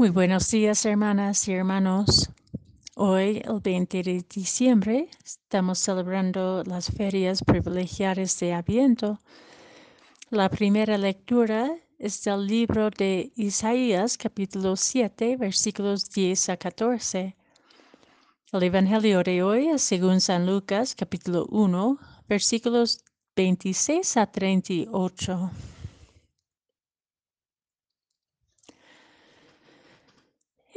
Muy buenos días, hermanas y hermanos. Hoy, el 20 de diciembre, estamos celebrando las ferias privilegiadas de Aviento. La primera lectura es del libro de Isaías, capítulo 7, versículos 10 a 14. El Evangelio de hoy es según San Lucas, capítulo 1, versículos 26 a 38.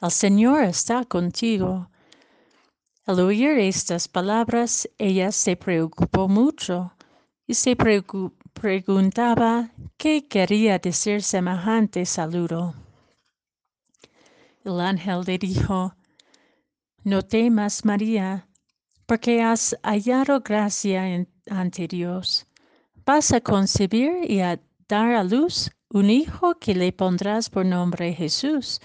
el Señor está contigo. Al oír estas palabras, ella se preocupó mucho y se preguntaba qué quería decir semejante saludo. El ángel le dijo, No temas, María, porque has hallado gracia ante Dios. Vas a concebir y a dar a luz un hijo que le pondrás por nombre Jesús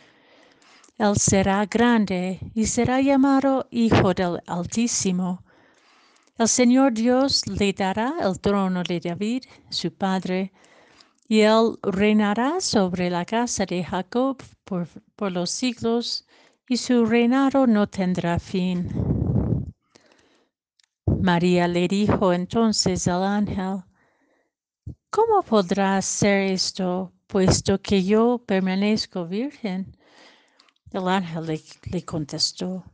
él será grande y será llamado Hijo del Altísimo. El Señor Dios le dará el trono de David, su padre, y él reinará sobre la casa de Jacob por, los siglos, y su reinado no tendrá fin. María le dijo entonces al ángel, ¿Cómo podrá ser esto, puesto que yo permanezco virgen? El ángel le, contestó,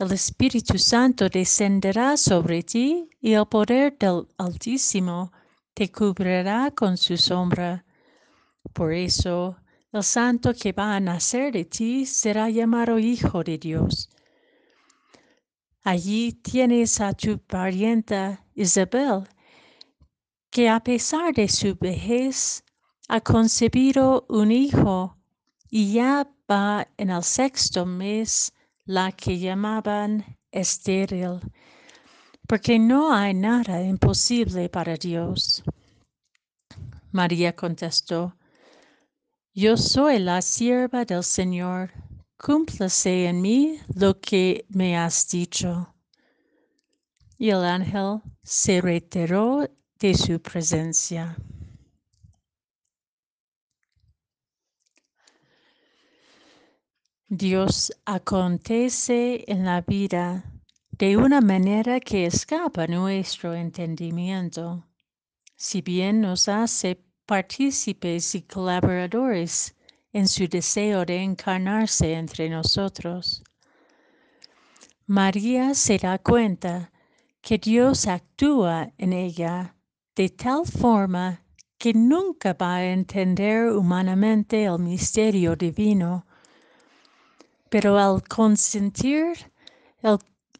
el Espíritu Santo descenderá sobre ti y el poder del Altísimo te cubrirá con su sombra. Por eso, el santo que va a nacer de ti será llamado Hijo de Dios. Allí tienes a tu parienta Isabel, que a pesar de su vejez ha concebido un hijo y ya va en el sexto mes la que llamaban estéril, porque no hay nada imposible para Dios. María contestó, Yo soy la sierva del Señor, cúmplase en mí lo que me has dicho. Y el ángel se retiró de su presencia. Dios acontece en la vida de una manera que escapa nuestro entendimiento, si bien nos hace partícipes y colaboradores en su deseo de encarnarse entre nosotros. María se da cuenta que Dios actúa en ella de tal forma que nunca va a entender humanamente el misterio divino pero al consentir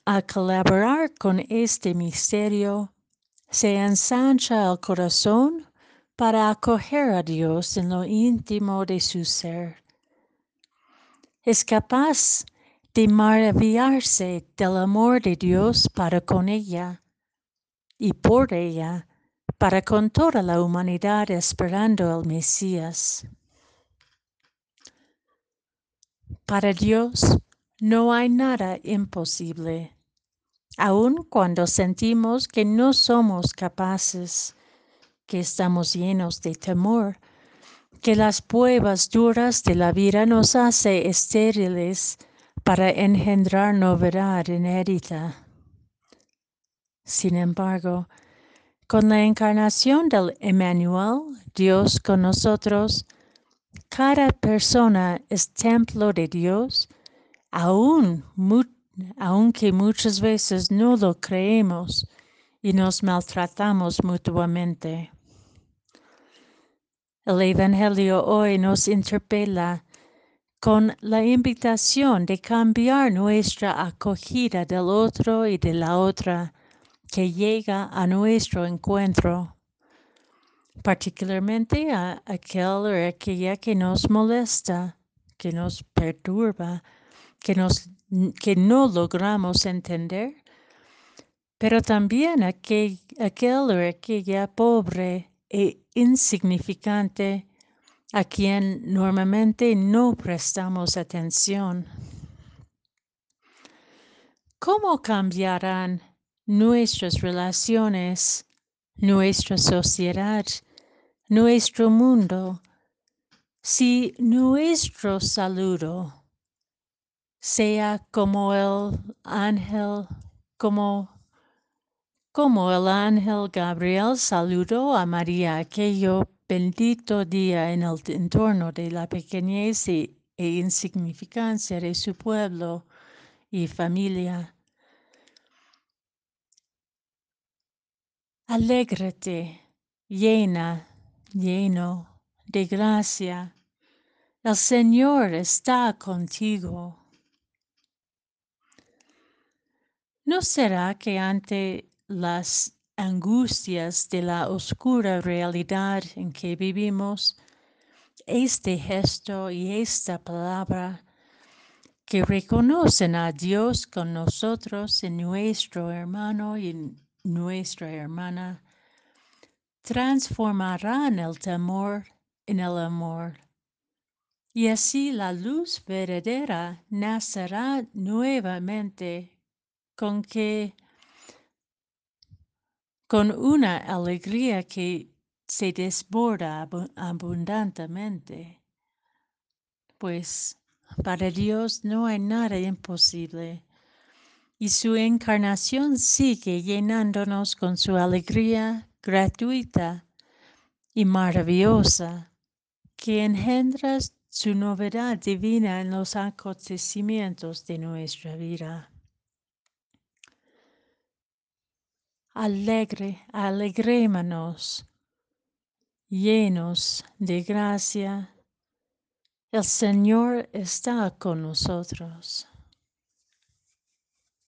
a colaborar con este misterio, se ensancha el corazón para acoger a Dios en lo íntimo de su ser. Es capaz de maravillarse del amor de Dios para con ella y por ella, para con toda la humanidad esperando al Mesías. Para Dios no hay nada imposible, aun cuando sentimos que no somos capaces, que estamos llenos de temor, que las pruebas duras de la vida nos hacen estériles para engendrar novedad inédita. Sin embargo, con la encarnación del Emmanuel, Dios con nosotros, cada persona es templo de Dios, aun, aunque muchas veces no lo creemos y nos maltratamos mutuamente. El Evangelio hoy nos interpela con la invitación de cambiar nuestra acogida del otro y de la otra que llega a nuestro encuentro particularmente a aquel o aquella que nos molesta, que nos perturba, que, nos, que no logramos entender, pero también aquel, aquel o aquella pobre e insignificante a quien normalmente no prestamos atención. ¿Cómo cambiarán nuestras relaciones, nuestra sociedad, nuestro mundo, si nuestro saludo sea como el ángel, como, como el ángel Gabriel saludó a María aquello bendito día en el entorno de la pequeñez e, insignificancia de su pueblo y familia. Alégrate, llena, lleno de gracia. El Señor está contigo. ¿No será que ante las angustias de la oscura realidad en que vivimos, este gesto y esta palabra que reconocen a Dios con nosotros en nuestro hermano y nuestra hermana, transformarán el temor en el amor. Y así la luz verdadera nacerá nuevamente con que con una alegría que se desborda abundantemente. Pues para Dios no hay nada imposible y su encarnación sigue llenándonos con su alegría gratuita y maravillosa que engendra su novedad divina en los acontecimientos de nuestra vida. alegre, alegrémonos, llenos de gracia. El Señor está con nosotros.